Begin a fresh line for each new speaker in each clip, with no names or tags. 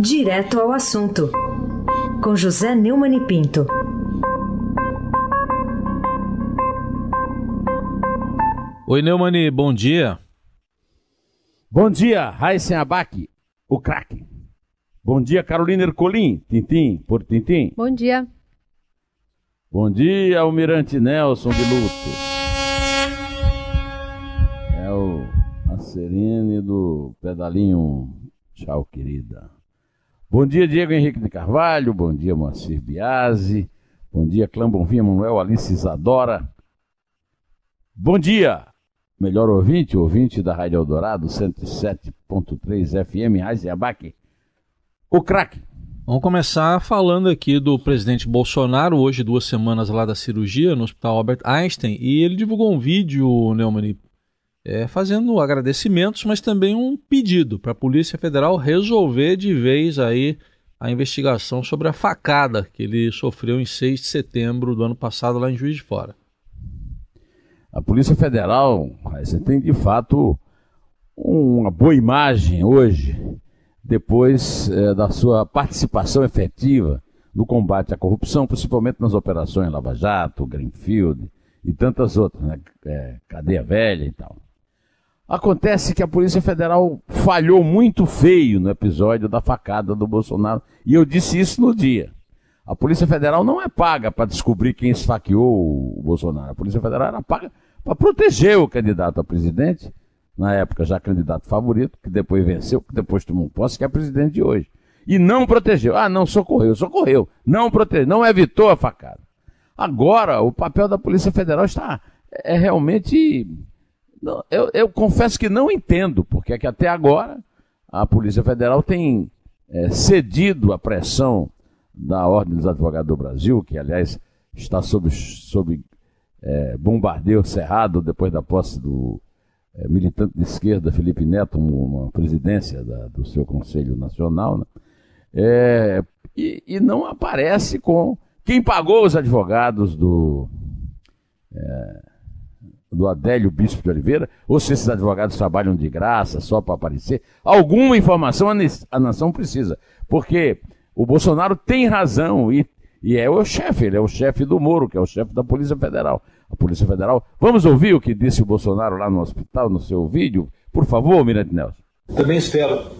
Direto ao assunto, com José Neumann e Pinto.
Oi, Neumani, bom dia.
Bom dia, Raíssen Abac, o craque. Bom dia, Carolina Ercolim, Tintim, por Tintim.
Bom dia.
Bom dia, Almirante Nelson de Luto. É o a Serene do pedalinho. Tchau, querida. Bom dia, Diego Henrique de Carvalho. Bom dia, Moacir Biasi. Bom dia, Clã Bonfim, Manuel Alice Isadora. Bom dia, melhor ouvinte, ouvinte da Rádio Eldorado, 107.3 FM, Raiz Abac. O craque.
Vamos começar falando aqui do presidente Bolsonaro, hoje duas semanas lá da cirurgia no Hospital Albert Einstein, e ele divulgou um vídeo, Neumann, é, fazendo agradecimentos, mas também um pedido para a Polícia Federal resolver de vez aí a investigação sobre a facada que ele sofreu em 6 de setembro do ano passado lá em Juiz de Fora.
A Polícia Federal, você tem de fato uma boa imagem hoje depois é, da sua participação efetiva no combate à corrupção, principalmente nas operações Lava Jato, Greenfield e tantas outras, né? É, cadeia velha e tal. Acontece que a Polícia Federal falhou muito feio no episódio da facada do Bolsonaro, e eu disse isso no dia. A Polícia Federal não é paga para descobrir quem esfaqueou o Bolsonaro. A Polícia Federal era paga para proteger o candidato a presidente na época já candidato favorito, que depois venceu, que depois tomou posse, que é presidente de hoje. E não protegeu. Ah, não socorreu, socorreu. Não protegeu, não evitou a facada. Agora, o papel da Polícia Federal está é realmente. Eu, eu confesso que não entendo, porque é que até agora a Polícia Federal tem é, cedido à pressão da Ordem dos Advogados do Brasil, que aliás está sob, sob é, bombardeio cerrado depois da posse do é, militante de esquerda, Felipe Neto, uma presidência da, do seu Conselho Nacional, né? é, e, e, não aparece com quem pagou os advogados do, é, do Adélio Bispo de Oliveira, ou se esses advogados trabalham de graça só para aparecer. Alguma informação a, nação precisa, porque o Bolsonaro tem razão e, e é o chefe, ele é o chefe do Moro, que é o chefe da Polícia Federal a Polícia Federal. Vamos ouvir o que disse o Bolsonaro lá no hospital, no seu vídeo? Por favor, Mirante Nelson.
Também espero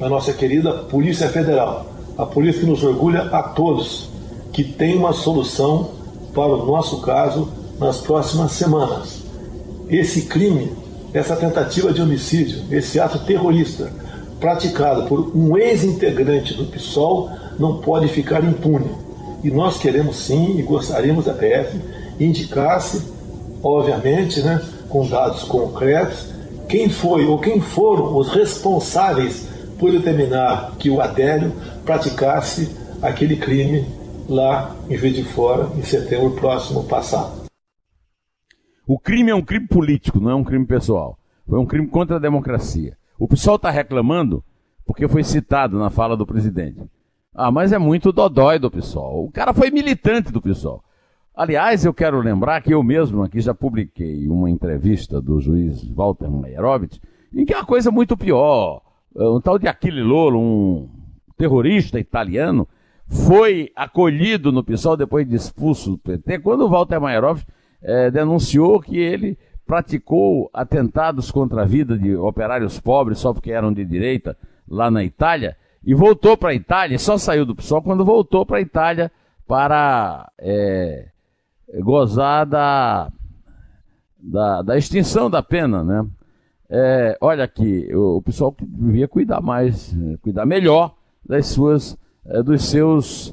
a nossa querida Polícia Federal, a polícia que nos orgulha a todos, que tem uma solução para o nosso caso nas próximas semanas. Esse crime, essa tentativa de homicídio, esse ato terrorista praticado por um ex-integrante do PSOL não pode ficar impune. E nós queremos sim e gostaríamos da PF indicasse, obviamente, né, com dados concretos, quem foi ou quem foram os responsáveis por determinar que o Adélio praticasse aquele crime lá em Juiz de Fora, em setembro próximo passado.
O crime é um crime político, não é um crime pessoal. Foi um crime contra a democracia. O pessoal está reclamando porque foi citado na fala do presidente. Ah, mas é muito dodói do PSOL. O cara foi militante do PSOL. Aliás, eu quero lembrar que eu mesmo aqui já publiquei uma entrevista do juiz Walter Meyerowitz, em que é uma coisa muito pior. Um tal de Achille Lolo, um terrorista italiano, foi acolhido no PSOL depois de expulso do PT, quando o Walter Meyerowitz é, denunciou que ele praticou atentados contra a vida de operários pobres só porque eram de direita lá na Itália, e voltou para a Itália, só saiu do PSOL quando voltou para a Itália para é, gozar da, da, da extinção da pena, né? É, olha aqui, o, o, pessoal devia cuidar mais, cuidar melhor das suas, é, dos seus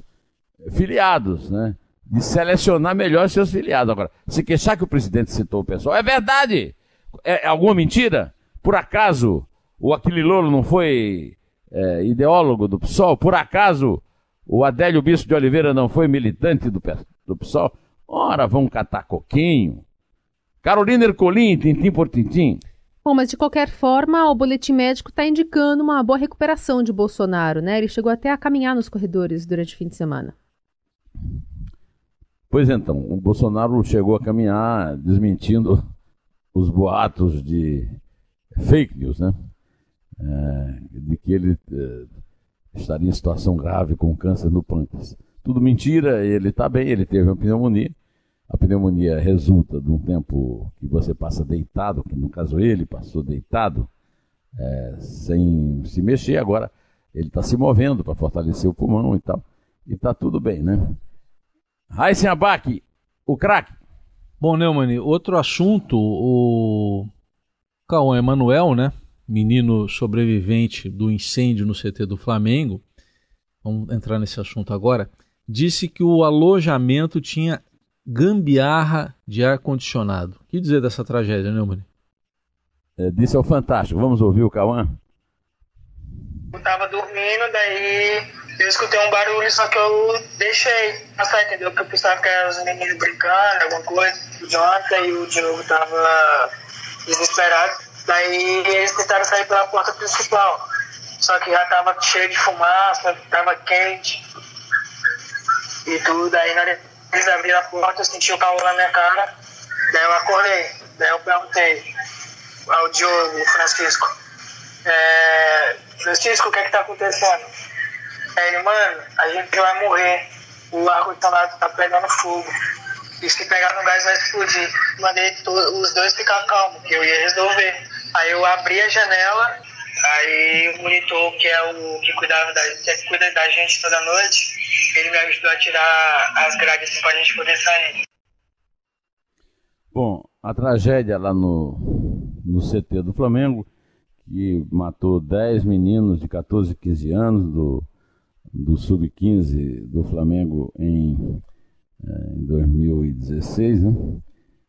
filiados, né? De selecionar melhor seus filiados. Agora, se queixar que o presidente citou o pessoal, é verdade! É, é alguma mentira? Por acaso o Aquililolo não foi é, ideólogo do PSOL? Por acaso o Adélio Bispo de Oliveira não foi militante do, do PSOL? Ora, vão catar coquinho. Carolina Ercolim, tintim por tintim.
Bom, mas de qualquer forma, o boletim médico está indicando uma boa recuperação de Bolsonaro, né? Ele chegou até a caminhar nos corredores durante o fim de semana.
Pois então, o Bolsonaro chegou a caminhar desmentindo os boatos de fake news, né? É, de que ele é, estaria em situação grave com câncer no pâncreas. Tudo mentira, ele está bem, ele teve uma pneumonia. A pneumonia resulta de um tempo que você passa deitado, que no caso ele passou deitado, é, sem se mexer. Agora ele está se movendo para fortalecer o pulmão e tal. E está tudo bem, né? Raíssen Abac, o craque.
Bom, Neumann, outro assunto, o Cauã Emanuel, né? Menino sobrevivente do incêndio no CT do Flamengo, vamos entrar nesse assunto agora, disse que o alojamento tinha gambiarra de ar-condicionado. O que dizer dessa tragédia, Neumann?
É, disse ao Fantástico. Vamos ouvir o Cauã?
Eu tava dormindo, daí eu escutei um barulho, só que eu deixei passar, entendeu? Porque eu pensava que eram os meninos brincando, alguma coisa. O Jonathan e o Diogo tava desesperado. Daí eles tentaram sair pela porta principal. Só que já tava cheio de fumaça, tava quente e tudo. Aí na eles abriram a porta, eu senti o calor na minha cara. Daí eu acordei. Daí eu perguntei ao Diogo, Francisco. É, Francisco, o que é que tá acontecendo? Aí ele, mano, a gente vai morrer. O ar-condicionado tá pegando fogo. E se pegar no gás vai explodir. Mandei os dois ficar calmos, que eu ia resolver. Aí eu abri a janela, aí o monitor, que é o que cuidava da, que cuida da gente toda noite, ele me ajudou a tirar as grades pra gente poder sair.
Bom, a tragédia lá no, no CT do Flamengo, que matou 10 meninos de 14 e 15 anos do, do Sub-15 do Flamengo em, eh, em 2016, né?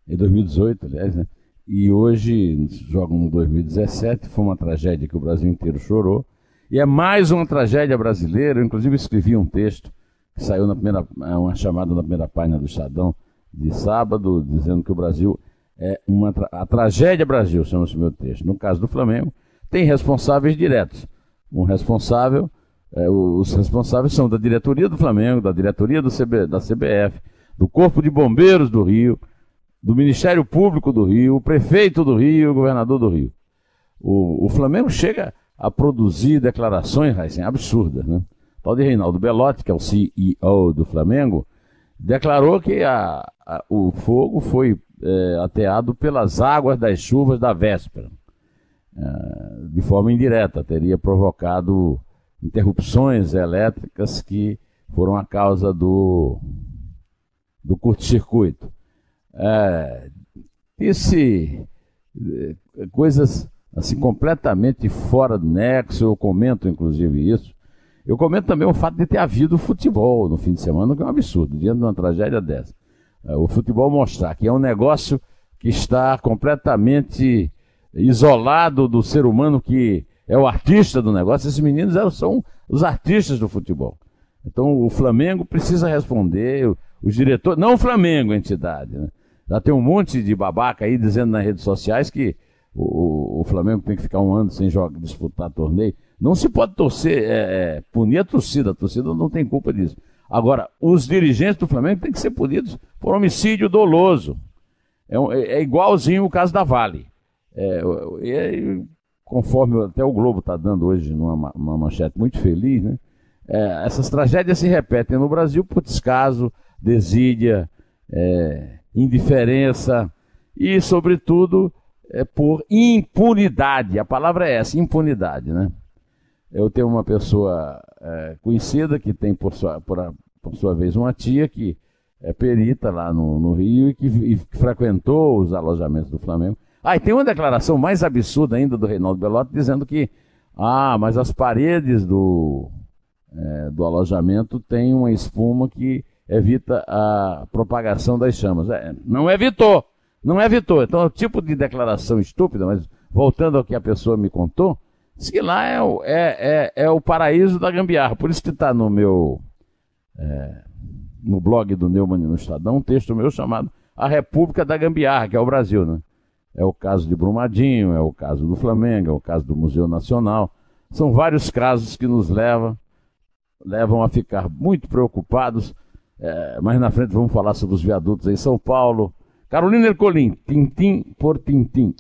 Em 2018, aliás, né? E hoje jogam no 2017, foi uma tragédia que o Brasil inteiro chorou. E é mais uma tragédia brasileira, eu inclusive escrevi um texto que saiu na primeira, é uma chamada na primeira página do Estadão de sábado, dizendo que o Brasil é uma tra a tragédia Brasil, chama-se meu texto. No caso do Flamengo, tem responsáveis diretos. Um responsável, é, os responsáveis são da diretoria do Flamengo, da diretoria do CB, da CBF, do Corpo de Bombeiros do Rio, do Ministério Público do Rio, o prefeito do Rio, o governador do Rio. O, o Flamengo chega a produzir declarações, absurdas, né? tal de Reinaldo Belotti, que é o CEO do Flamengo, declarou que a, a, o fogo foi é, ateado pelas águas das chuvas da véspera. É, de forma indireta, teria provocado interrupções elétricas que foram a causa do, do curto-circuito. É, esse, é, coisas assim completamente fora do nexo, eu comento inclusive isso, eu comento também o fato de ter havido futebol no fim de semana, que é um absurdo, diante de uma tragédia dessa. É, o futebol mostrar que é um negócio que está completamente isolado do ser humano que é o artista do negócio. Esses meninos são os artistas do futebol. Então o Flamengo precisa responder, os diretores, não o Flamengo, a entidade. Né? Já tem um monte de babaca aí dizendo nas redes sociais que o, o Flamengo tem que ficar um ano sem jogar, disputar torneio. Não se pode torcer, é, é, punir a torcida, a torcida não tem culpa disso. Agora, os dirigentes do Flamengo têm que ser punidos por homicídio doloso. É, é igualzinho o caso da Vale. É, é, conforme até o Globo está dando hoje numa uma manchete muito feliz, né? É, essas tragédias se repetem no Brasil por descaso, desídia, é, indiferença e, sobretudo, é, por impunidade. A palavra é essa, impunidade, né? Eu tenho uma pessoa é, conhecida que tem, por sua, por, a, por sua vez, uma tia que é perita lá no, no Rio e que, e frequentou os alojamentos do Flamengo. Ah, e tem uma declaração mais absurda ainda do Reinaldo Belotti dizendo que, ah, mas as paredes do, é, do alojamento têm uma espuma que evita a propagação das chamas. É, não evitou, não evitou. Então, é o tipo de declaração estúpida, mas voltando ao que a pessoa me contou, Diz que lá é o, é, é, é o paraíso da gambiarra. Por isso que está no meu. É, no blog do Neumann no Estadão, um texto meu chamado A República da Gambiarra, que é o Brasil, né? É o caso de Brumadinho, é o caso do Flamengo, é o caso do Museu Nacional. São vários casos que nos levam, levam a ficar muito preocupados. É, mais na frente vamos falar sobre os viadutos em São Paulo. Carolina Ercolim, tintim por tintim.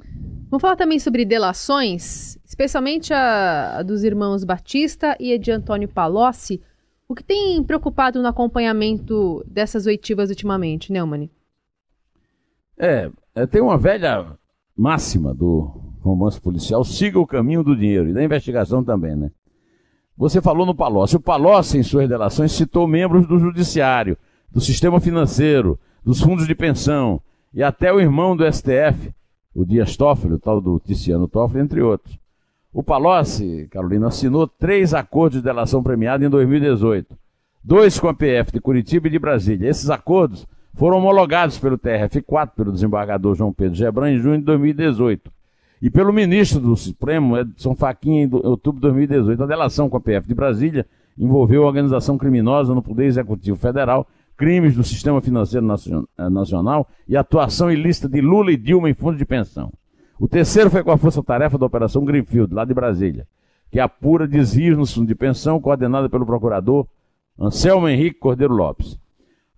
Vamos falar também sobre delações, especialmente a, a dos irmãos Batista e a de Antônio Palocci. O que tem preocupado no acompanhamento dessas oitivas ultimamente, Neumann?
É, é, tem uma velha máxima do romance policial, siga o caminho do dinheiro, e da investigação também, né? Você falou no Palocci. O Palocci, em suas delações, citou membros do judiciário, do sistema financeiro, dos fundos de pensão, e até o irmão do STF, o Dias Toffoli, o tal do Tiziano Toffoli, entre outros. O Palocci, Carolina, assinou três acordos de delação premiada em 2018. Dois com a PF de Curitiba e de Brasília. Esses acordos foram homologados pelo TRF4, pelo desembargador João Pedro Gebran, em junho de 2018. E pelo ministro do Supremo, Edson Fachin, em outubro de 2018. A delação com a PF de Brasília envolveu organização criminosa no Poder Executivo Federal crimes do sistema financeiro eh, nacional e atuação ilícita de Lula e Dilma em fundos de pensão. O terceiro foi com a força-tarefa da Operação Greenfield, lá de Brasília, que apura desvios no fundo de pensão, coordenada pelo procurador Anselmo Henrique Cordeiro Lopes.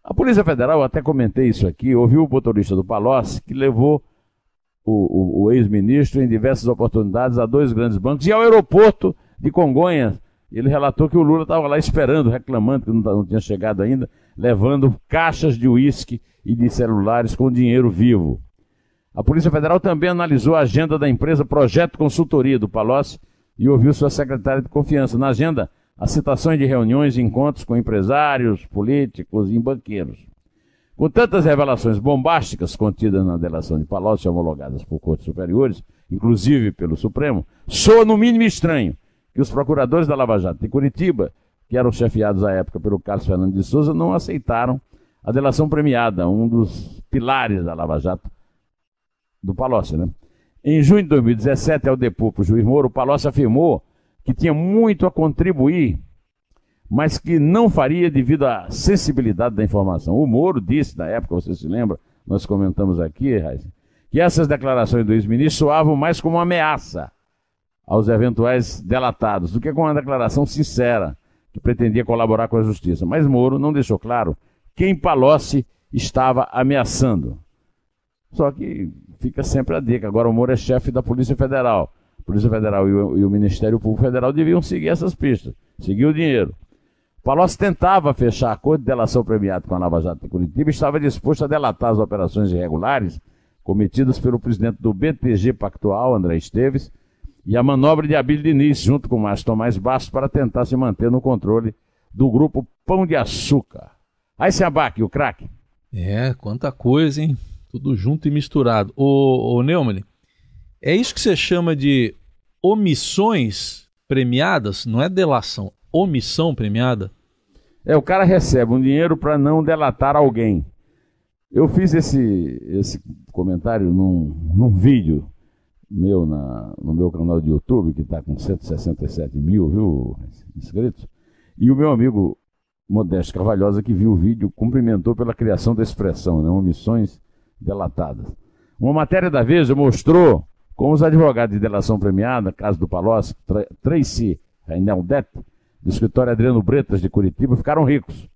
A Polícia Federal, até comentei isso aqui, ouviu o motorista do Palocci, que levou o, o, o ex-ministro em diversas oportunidades a dois grandes bancos e ao aeroporto de Congonhas. Ele relatou que o Lula estava lá esperando, reclamando que não, não tinha chegado ainda, levando caixas de uísque e de celulares com dinheiro vivo. A Polícia Federal também analisou a agenda da empresa Projeto Consultoria do Palocci e ouviu sua secretária de confiança. Na agenda, as citações de reuniões e encontros com empresários, políticos e banqueiros. Com tantas revelações bombásticas contidas na delação de Palocci homologadas por cortes superiores, inclusive pelo Supremo, soa no mínimo estranho que os procuradores da Lava Jato de Curitiba que eram chefiados à época pelo Carlos Fernando de Souza, não aceitaram a delação premiada, um dos pilares da Lava Jato do Palocci. Né? Em junho de 2017, ao depor para o juiz Moro, o Palocci afirmou que tinha muito a contribuir, mas que não faria devido à sensibilidade da informação. O Moro disse, na época, você se lembra, nós comentamos aqui, que essas declarações do ex-ministro soavam mais como uma ameaça aos eventuais delatados do que com uma declaração sincera que pretendia colaborar com a justiça. Mas Moro não deixou claro quem Palocci estava ameaçando. Só que fica sempre a dica. Agora o Moro é chefe da Polícia Federal. Polícia Federal e o, e o Ministério Público Federal deviam seguir essas pistas, seguir o dinheiro. Palocci tentava fechar acordo de delação premiado com a Lava Jato de Curitiba e estava disposto a delatar as operações irregulares cometidas pelo presidente do BTG Pactual, André Esteves, e a manobra de Abílio Diniz, junto com Márcio Tomás Bastos, para tentar se manter no controle do grupo Pão de Açúcar. Aí se abaque o craque.
É, quanta coisa, hein? Tudo junto e misturado. Ô, ô Neumann, é isso que você chama de omissões premiadas? Não é delação, omissão premiada?
É, o cara recebe um dinheiro para não delatar alguém. Eu fiz esse, esse comentário num, num vídeo meu na, no meu canal de YouTube, que está com 167 mil viu, inscritos, e o meu amigo Modesto Carvalhosa, que viu o vídeo, cumprimentou pela criação da expressão, né, omissões delatadas. Uma matéria da Veja mostrou como os advogados de delação premiada, caso do Palocci, Tracy Reineldet, do escritório Adriano Bretas de Curitiba, ficaram ricos.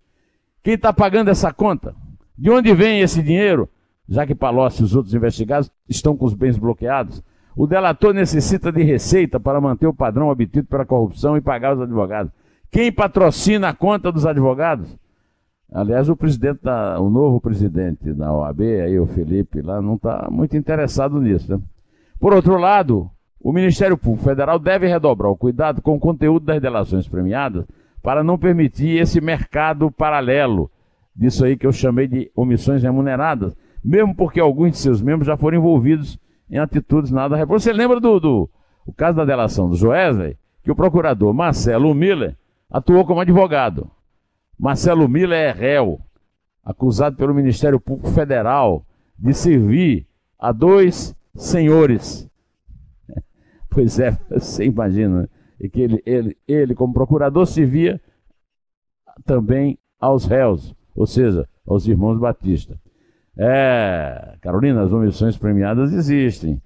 Quem está pagando essa conta? De onde vem esse dinheiro? Já que Palocci e os outros investigados estão com os bens bloqueados, o delator necessita de receita para manter o padrão obtido pela corrupção e pagar os advogados. Quem patrocina a conta dos advogados? Aliás, o presidente da, o novo presidente da OAB, aí o Felipe, lá não está muito interessado nisso. Né? Por outro lado, o Ministério Público Federal deve redobrar o cuidado com o conteúdo das delações premiadas para não permitir esse mercado paralelo disso aí que eu chamei de omissões remuneradas, mesmo porque alguns de seus membros já foram envolvidos em atitudes nada reprováveis. Você lembra do, do o caso da delação do Joesley, que o procurador Marcelo Miller atuou como advogado. Marcelo Miller é réu, acusado pelo Ministério Público Federal de servir a dois senhores. Pois é, você imagina, e que ele, ele, ele, como procurador, servia também aos réus, ou seja, aos irmãos Batista. É, Carolina, as omissões premiadas existem.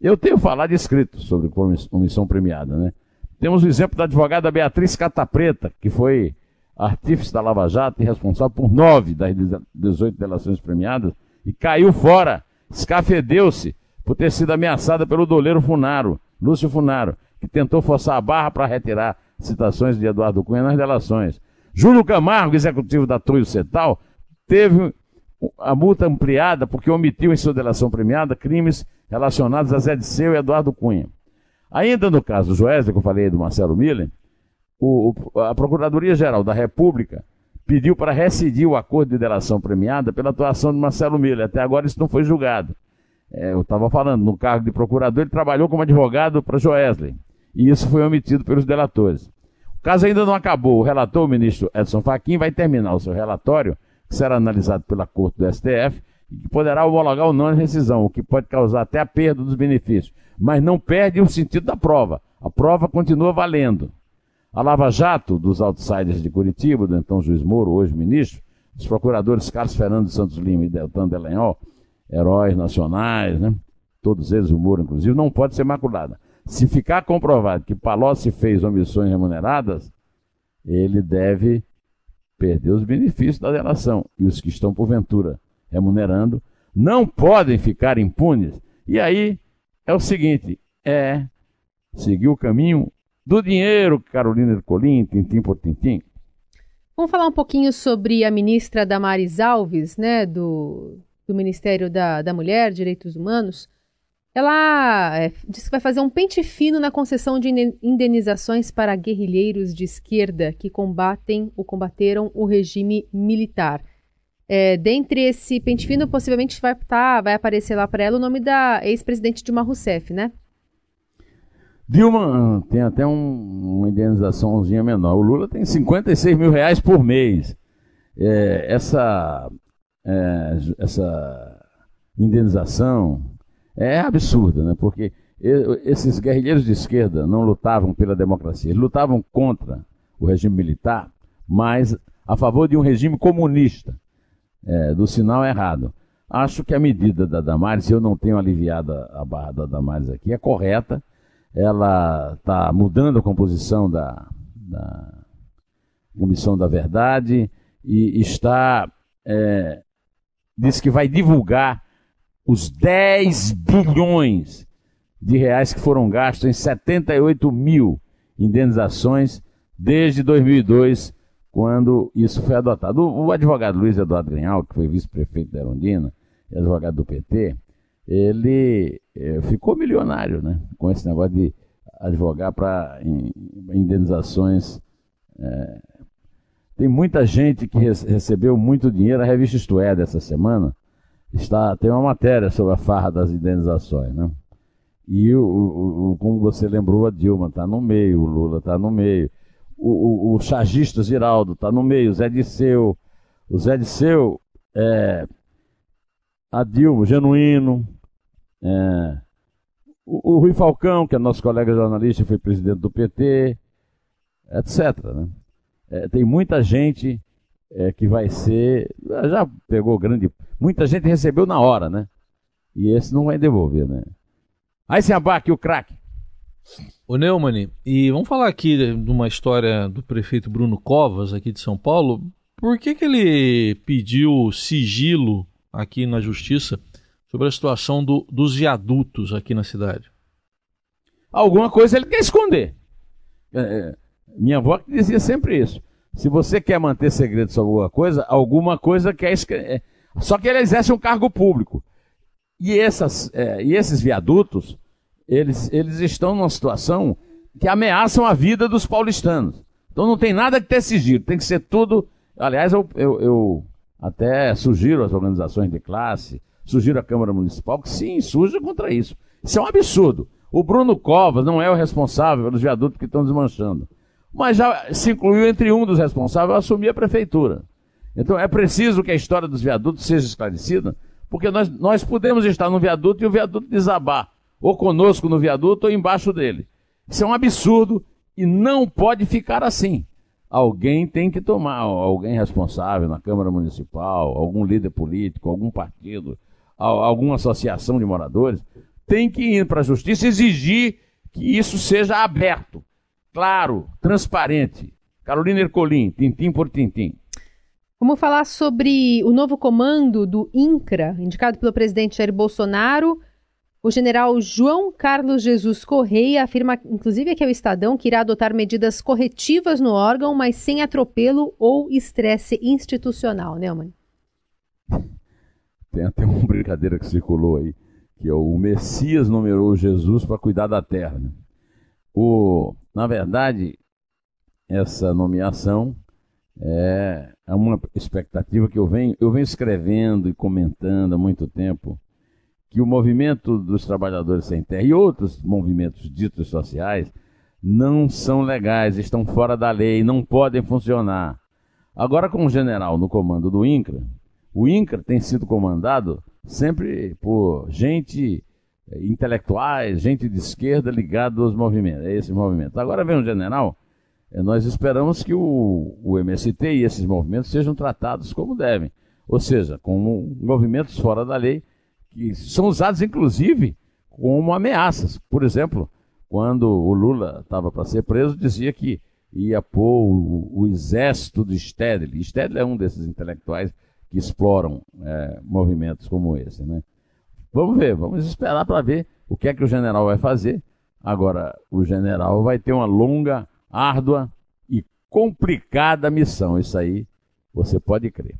Eu tenho falado escrito sobre omissão premiada, né? Temos o exemplo da advogada Beatriz Catapreta, que foi artífice da Lava Jato e responsável por nove das 18 delações premiadas, e caiu fora, escafedeu-se por ter sido ameaçada pelo doleiro Funaro, Lúcio Funaro, que tentou forçar a barra para retirar citações de Eduardo Cunha nas delações. Júlio Camargo, executivo da Toio Cetal, teve a multa ampliada porque omitiu em sua delação premiada crimes relacionados a Zé Disseu e Eduardo Cunha. Ainda no caso Joesley, que eu falei do Marcelo Miller, o, a Procuradoria-Geral da República pediu para rescindir o acordo de delação premiada pela atuação de Marcelo Miller. Até agora isso não foi julgado. É, eu estava falando, no cargo de procurador, ele trabalhou como advogado para Joesley. E isso foi omitido pelos delatores. O caso ainda não acabou. O relator, o ministro Edson Fachin, vai terminar o seu relatório, que será analisado pela Corte do STF, e que poderá homologar ou não a rescisão, o que pode causar até a perda dos benefícios. Mas não perde o sentido da prova. A prova continua valendo. A Lava Jato, dos outsiders de Curitiba, do então juiz Moro, hoje ministro, dos procuradores Carlos Fernando Santos Lima e Deltan Delenhol, heróis nacionais, né? todos eles, o Moro inclusive, não pode ser maculada. Se ficar comprovado que Palocci fez omissões remuneradas, ele deve perder os benefícios da delação. E os que estão, porventura, remunerando, não podem ficar impunes. E aí é o seguinte: é seguir o caminho do dinheiro, Carolina Ercolim, tintim por tintim.
Vamos falar um pouquinho sobre a ministra Damares Alves, né, do, do Ministério da, da Mulher, Direitos Humanos. Ela é, disse que vai fazer um pente fino na concessão de indenizações para guerrilheiros de esquerda que combatem ou combateram o regime militar. É, dentre esse pente fino, possivelmente vai, tá, vai aparecer lá para ela o nome da ex-presidente Dilma Rousseff, né?
Dilma tem até um, uma indenizaçãozinha menor. O Lula tem 56 mil reais por mês. É, essa, é, essa indenização é absurda, né? porque esses guerrilheiros de esquerda não lutavam pela democracia, eles lutavam contra o regime militar, mas a favor de um regime comunista, é, do sinal errado. Acho que a medida da Damares, eu não tenho aliviado a barra da Damares aqui, é correta, ela está mudando a composição da, da, Comissão da Verdade e está. É, diz que vai divulgar os 10 bilhões de reais que foram gastos em 78 mil indenizações desde 2002, quando isso foi adotado. O, advogado Luiz Eduardo Grinhal, que foi vice-prefeito da Erundina advogado do PT, ele é, ficou milionário, né? Com esse negócio de advogar para indenizações. É, tem muita gente que recebeu muito dinheiro. A revista Isto É dessa semana está, tem uma matéria sobre a farra das indenizações, né? E o, o, o como você lembrou, a Dilma está no meio, o Lula está no meio. O, o, o chargista Giraldo está no meio, o Zé Disseu. O Zé Disseu, é, a Dilma, Genuíno, é, o, o, Rui Falcão, que é nosso colega jornalista, foi presidente do PT, etc. Né? É, tem muita gente é, que vai ser. Já pegou grande. Muita gente recebeu na hora, né? E esse não vai devolver, né? Aí se abaque o craque.
Ô Neumann, e vamos falar aqui de uma história do prefeito Bruno Covas, aqui de São Paulo. Por que, que ele pediu sigilo aqui na justiça sobre a situação do, dos viadutos aqui na cidade?
Alguma coisa ele quer esconder. É, é minha avó dizia sempre isso. Se você quer manter segredo sobre alguma coisa, alguma coisa quer esconder. É, só que ele exerce um cargo público. E, essas, é, e esses viadutos, eles, eles estão numa situação que ameaçam a vida dos paulistanos. Então não tem nada que ter sigilo, tem que ser tudo. Aliás, eu, eu, eu até sugiro às organizações de classe, sugiro à Câmara Municipal que se insurja contra isso. Isso é um absurdo. O Bruno Covas não é o responsável pelos viadutos que estão desmanchando. Mas já se incluiu entre um dos responsáveis assumir a prefeitura. Então é preciso que a história dos viadutos seja esclarecida, porque nós, nós podemos estar no viaduto e o viaduto desabar, ou conosco no viaduto ou embaixo dele. Isso é um absurdo e não pode ficar assim. Alguém tem que tomar, alguém responsável na Câmara Municipal, algum líder político, algum partido, alguma associação de moradores, tem que ir para a justiça exigir que isso seja aberto, claro, transparente. Carolina Ercolim, tintim por tintim.
Vamos falar sobre o novo comando do INCRA, indicado pelo presidente Jair Bolsonaro. O general João Carlos Jesus Correia afirma, inclusive aqui é o Estadão, que irá adotar medidas corretivas no órgão, mas sem atropelo ou estresse institucional, Neumann.
Tem até uma brincadeira que circulou aí, que é o Messias numerou Jesus para cuidar da terra. Né? O, na verdade, essa nomeação é, é uma expectativa que eu venho, eu venho escrevendo e comentando há muito tempo que o movimento dos trabalhadores sem terra e outros movimentos ditos sociais não são legais, estão fora da lei, não podem funcionar. Agora, com o general no comando do INCRA, o INCRA tem sido comandado sempre por gente intelectuais, gente de esquerda ligada aos movimentos, a esses movimentos. Agora vem um general é, nós esperamos que o, o MST e esses movimentos sejam tratados como devem, ou seja, como movimentos fora da lei, que são usados inclusive como ameaças. Por exemplo, quando o Lula estava para ser preso, dizia que ia pôr o, o exército de Stedley. Stedley é um desses intelectuais que exploram é, movimentos como esse. Né? Vamos ver, vamos esperar para ver o que é que o general vai fazer. Agora, o general vai ter uma longa árdua e complicada missão. Isso aí você pode crer.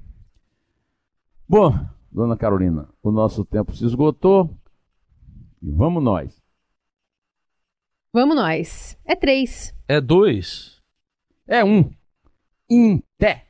Bom, dona Carolina, o nosso tempo se esgotou e vamos nós.
Vamos nós. É três.
É dois.
É um. Em té.